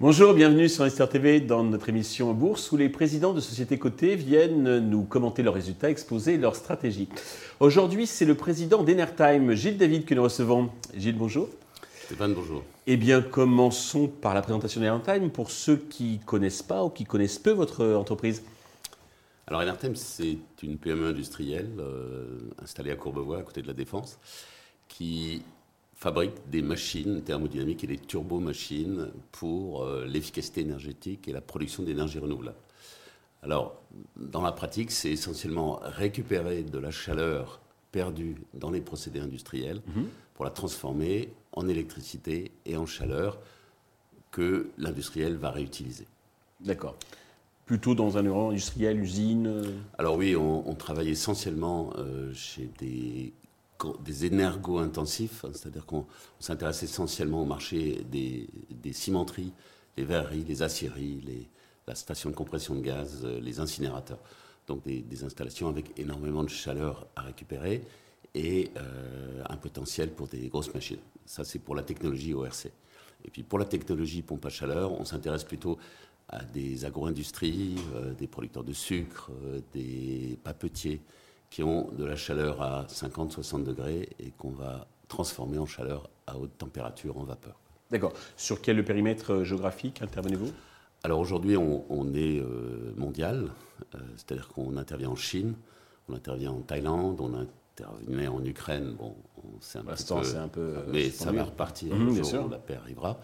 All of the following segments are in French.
Bonjour, bienvenue sur Investir TV dans notre émission Bourse où les présidents de sociétés cotées viennent nous commenter leurs résultats, exposer leurs stratégies. Aujourd'hui, c'est le président d'Enertime, Gilles David, que nous recevons. Gilles, bonjour. Stéphane, bonjour. Eh bien, commençons par la présentation d'Enertime pour ceux qui ne connaissent pas ou qui connaissent peu votre entreprise. Alors, Enertime, c'est une PME industrielle euh, installée à Courbevoie, à côté de la Défense, qui fabrique des machines thermodynamiques et des turbomachines pour euh, l'efficacité énergétique et la production d'énergie renouvelable. Alors, dans la pratique, c'est essentiellement récupérer de la chaleur perdue dans les procédés industriels mhm. pour la transformer en électricité et en chaleur que l'industriel va réutiliser. D'accord. Plutôt dans un industriel, usine euh Alors oui, on, travaille essentiellement euh, chez des des énergo-intensifs, hein, c'est-à-dire qu'on s'intéresse essentiellement au marché des, cimenteries, les verreries, les aciéries, les, la station de compression de gaz, euh, les incinérateurs. Donc des, installations avec énormément de chaleur à récupérer et un potentiel pour des grosses machines. Ça, c'est pour la technologie ORC. Et puis pour la technologie pompe à chaleur, on s'intéresse plutôt à des agro-industries, euh, des producteurs de sucre, des papetiers, qui ont de la chaleur à 50-60 degrés et qu'on va transformer en chaleur à haute température en vapeur. D'accord. Sur quel périmètre euh, géographique intervenez-vous? Alors aujourd'hui, on, est euh, mondial, euh, c'est-à-dire qu'on intervient en Chine, on intervient en Thaïlande, on intervenait en Ukraine. Bon, c'est un, peu, un peu. Mais ça va repartir mmh, bien sûr. la paix arrivera.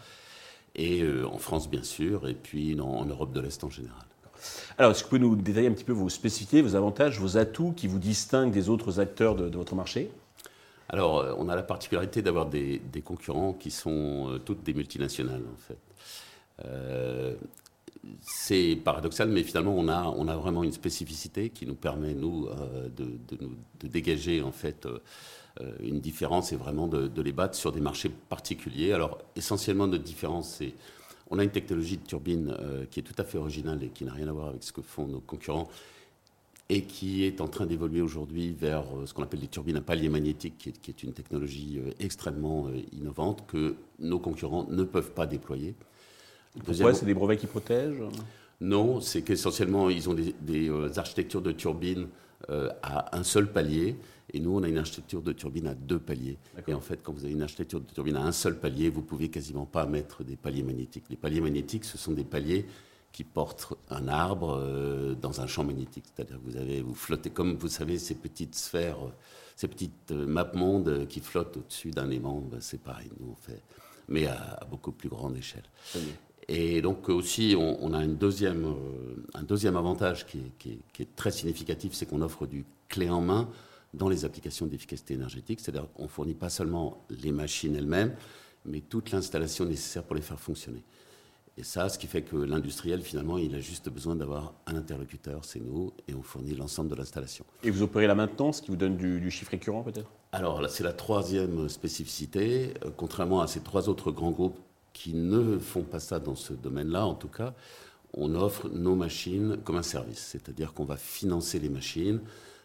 Et en France, bien sûr, et puis en Europe de l'Est en général. Alors, est-ce que vous pouvez nous détailler un petit peu vos spécificités, vos avantages, vos atouts qui vous distinguent des autres acteurs de, votre marché? Alors, euh, on a la particularité d'avoir des, concurrents qui sont euh, toutes des multinationales, en fait. Euh, c'est paradoxal, mais finalement, on a, vraiment une spécificité qui nous permet, nous, de, de, dégager, en fait, une différence et vraiment de, les battre sur des marchés particuliers. Alors, essentiellement, notre différence, c'est on a une technologie de turbine euh, qui est tout à fait originale et qui n'a rien à voir avec ce que font nos concurrents et qui est en train d'évoluer aujourd'hui vers euh, ce qu'on appelle des turbines à palier magnétique, qui est, une technologie euh, extrêmement innovante que nos concurrents ne peuvent pas déployer. Pourquoi C'est des brevets qui protègent Non, c'est qu'essentiellement, ils ont des, des architectures de turbines à un seul palier et nous, on a une architecture de turbine à deux paliers. Et en fait, quand vous avez une architecture de turbine à un seul palier, vous pouvez quasiment pas mettre des paliers magnétiques. Les paliers magnétiques, ce sont des paliers qui portent un arbre euh, dans un champ magnétique. C'est-à-dire que vous, avez, vous flottez, comme vous savez, ces petites sphères, euh, ces petites euh, maps-mondes qui flottent au-dessus d'un aimant, ben, c'est pareil, nous on fait, mais à, beaucoup plus grande échelle. Et donc aussi, on, a une deuxième, un deuxième avantage qui est, qui est très significatif, c'est qu'on offre du clé en main dans les applications d'efficacité énergétique. C'est-à-dire qu'on ne fournit pas seulement les machines elles-mêmes, mais toute l'installation nécessaire pour les faire fonctionner. Et ça, ce qui fait que l'industriel, finalement, il a juste besoin d'avoir un interlocuteur, c'est nous, et on fournit l'ensemble de l'installation. Et vous opérez la maintenance, qui vous donne du, chiffre récurrent peut-être? Alors là, c'est la troisième spécificité. Euh, contrairement à ces trois autres grands groupes qui ne font pas ça dans ce domaine-là, en tout cas, on offre nos machines comme un service. C'est-à-dire qu'on va financer les machines,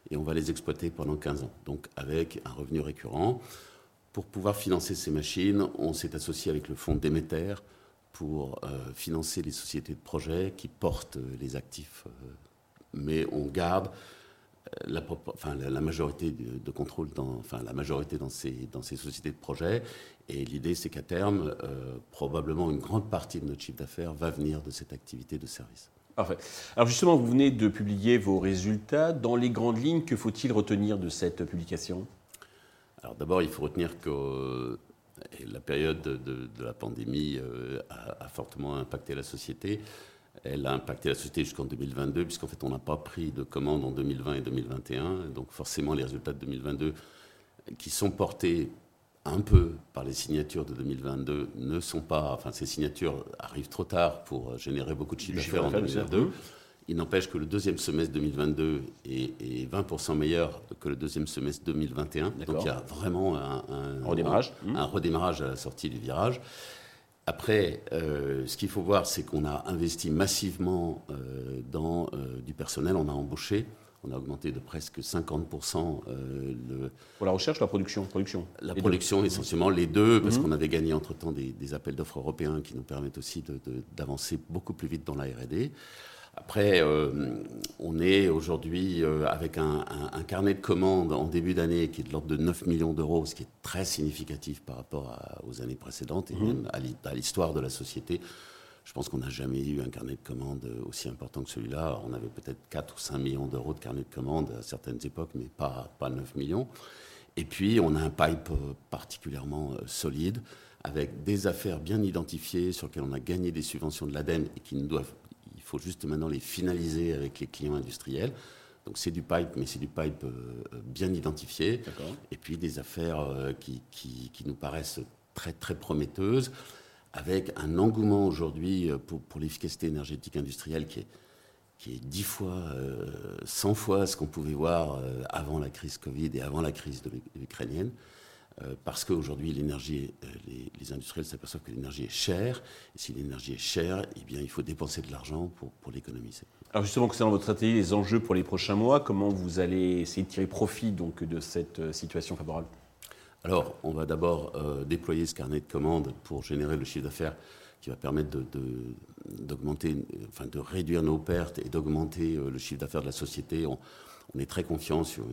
et on va les exploiter pendant 15 ans, donc avec un revenu récurrent. Pour pouvoir financer ces machines, on s'est associé avec le fonds Déméter pour euh, financer les sociétés de projet qui portent euh, les actifs, euh, mais on garde la, enfin, la, majorité de, contrôle dans, enfin, la majorité dans ces, dans ces sociétés de projet. Et l'idée, c'est qu'à terme, probablement une grande partie de notre chiffre d'affaires va venir de cette activité de service. Parfait. Alors justement, vous venez de publier vos résultats. Dans les grandes lignes, que faut-il retenir de cette publication? Alors d'abord, il faut retenir que la période de, la pandémie euh, a, fortement impacté la société. Elle a impacté la société jusqu'en 2022, puisqu'en fait, on n'a pas pris de commandes en 2020 et 2021. Donc forcément, les résultats de 2022, qui sont portés un peu par les signatures de 2022 ne sont pas. Enfin, ces signatures arrivent trop tard pour générer beaucoup de chiffres d'affaires en 2022. Il n'empêche que le deuxième semestre 2022 est, 20% meilleur que le deuxième semestre 2021. Donc il y a vraiment un, redémarrage. Un, redémarrage à la sortie du virage. Après, euh, ce qu'il faut voir, c'est qu'on a investi massivement euh, dans euh, du personnel. On a embauché on a augmenté de presque 50% euh, le, pour la recherche, la production, production. La production, essentiellement les deux, parce mhm. qu'on avait gagné entre-temps des, appels d'offres européens qui nous permettent aussi d'avancer beaucoup plus vite dans la R&D. Après, euh, on est aujourd'hui euh, avec un, carnet de commandes en début d'année qui est de l'ordre de 9 millions d'euros, ce qui est très significatif par rapport aux années précédentes et mhm. même à l'histoire de la société. Je pense qu'on n'a jamais eu un carnet de commandes aussi important que celui-là. On avait peut-être 4 ou 5 millions d'euros de carnet de commandes à certaines époques, mais pas, pas 9 millions. Et puis, on a un pipe euh, particulièrement euh, solide, avec des affaires bien identifiées sur lesquelles on a gagné des subventions de l'ADEME et qui nous doivent, faut juste maintenant les finaliser avec les clients industriels. Donc c'est du pipe, mais c'est du pipe euh, bien identifié. Et puis des affaires qui, qui, qui, nous paraissent très très prometteuses avec un engouement aujourd'hui euh, pour, pour l'efficacité énergétique industrielle qui est, qui est 10 fois, euh, 100 fois ce qu'on pouvait voir euh, avant la crise Covid et avant la crise de l'Ukrainienne. Euh, parce qu'aujourd'hui, l'énergie, les, les, industriels s'aperçoivent que l'énergie est chère. Et si l'énergie est chère, eh bien, il faut dépenser de l'argent pour, pour l'économiser. Alors justement, concernant votre stratégie, les enjeux pour les prochains mois, comment vous allez essayer de tirer profit donc, de cette situation favorable? Alors, on va d'abord euh, déployer ce carnet de commandes pour générer le chiffre d'affaires qui va permettre de, d'augmenter, enfin, de réduire nos pertes et d'augmenter euh, le chiffre d'affaires de la société. On, est très confiant sur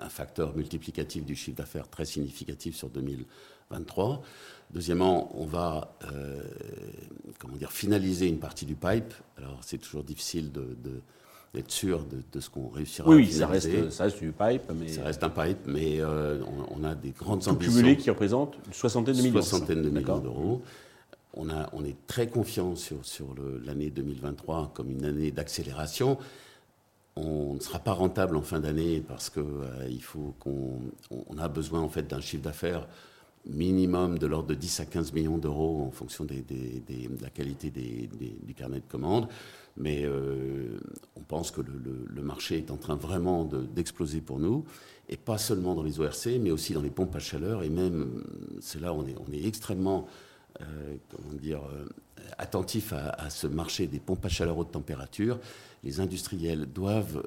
un, facteur multiplicatif du chiffre d'affaires très significatif sur 2023. Deuxièmement, on va euh, comment dire, finaliser une partie du pipe. Alors, c'est toujours difficile de être sûr de, ce qu'on réussira oui, à finaliser. Oui, ça reste, du pipe. Mais... Ça reste un pipe, mais euh, on, a des grandes Tout ambitions. cumulé qui représente une soixantaine de millions. soixantaine de millions d'euros. On, a, on est très confiant sur, sur l'année 2023 comme une année d'accélération. On ne sera pas rentable en fin d'année parce qu'il euh, faut qu'on on a besoin en fait d'un chiffre d'affaires minimum de l'ordre de 10 à 15 millions d'euros en fonction de la qualité du carnet de commandes. Mais euh, on pense que le, marché est en train vraiment d'exploser pour nous, et pas seulement dans les ORC, mais aussi dans les pompes à chaleur, et même, c'est là où on est, on est extrêmement euh, comment dire, euh, attentif à, ce marché des pompes à chaleur haute température. Les industriels doivent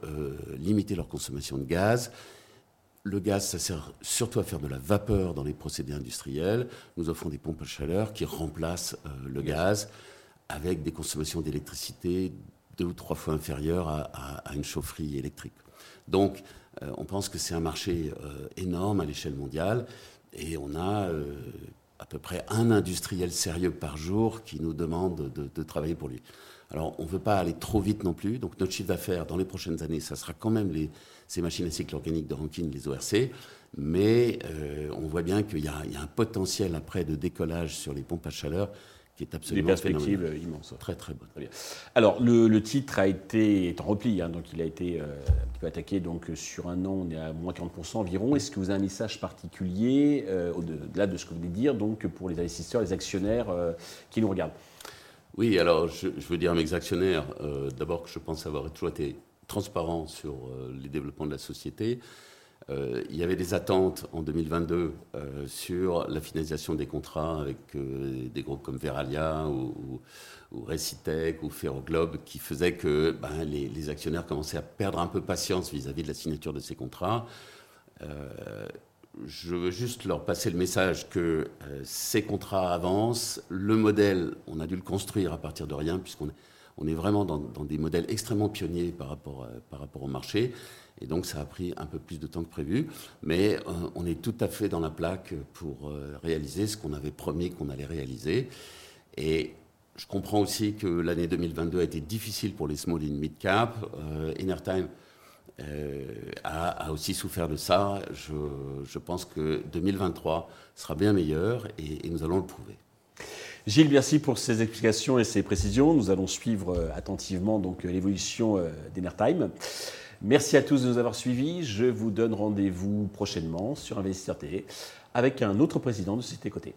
limiter leur consommation de gaz. Le gaz, ça sert surtout à faire de la vapeur dans les procédés industriels. Nous offrons des pompes à chaleur qui remplacent le gaz avec des consommations d'électricité deux ou trois fois inférieures à, une chaufferie électrique. Donc, euh, on pense que c'est un marché euh, énorme à l'échelle mondiale et on a euh, à peu près un industriel sérieux par jour qui nous demande de, travailler pour lui. Alors, on ne veut pas aller trop vite non plus. Donc, notre chiffre d'affaires dans les prochaines années, ça sera quand même ces machines à cycle organique de Rankine, les ORC. Mais on voit bien qu'il y, a un potentiel après de décollage sur les pompes à chaleur qui est absolument Des perspectives immenses. Très très bonnes. Alors le, titre a été est en repli, hein, donc il a été euh, un peu attaqué. Donc sur un an, on est à moins 40% environ. Est-ce que vous avez un message particulier euh, au-delà de ce que vous venez de dire, donc pour les investisseurs, les actionnaires euh, qui nous regardent? Oui, alors je, je, veux dire à mes actionnaires, d'abord que je pense avoir toujours été transparent sur les développements de la société. Euh, il y avait des attentes en 2022 euh, sur la finalisation des contrats avec euh, des groupes comme Veralia ou, Recitec ou Ferroglobe qui faisaient que ben, les, actionnaires commençaient à perdre un peu patience vis-à-vis de la signature de ces contrats. je veux juste leur passer le message que ces contrats avancent. Le modèle, on a dû le construire à partir de rien puisqu'on on est vraiment dans, des modèles extrêmement pionniers par rapport, par rapport au marché. Et donc ça a pris un peu plus de temps que prévu, mais euh, on est tout à fait dans la plaque pour euh, réaliser ce qu'on avait promis qu'on allait réaliser. Et je comprends aussi que l'année 2022 a été difficile pour les small and mid cap. Euh, Enertime a, aussi souffert de ça. Je, pense que 2023 sera bien meilleur et nous allons le prouver. Gilles, merci pour ces explications et ces précisions. Nous allons suivre attentivement donc l'évolution d'Enertime. Merci à tous de nous avoir suivis. Je vous donne rendez-vous prochainement sur Investisseur TV avec un autre président de Société Côté.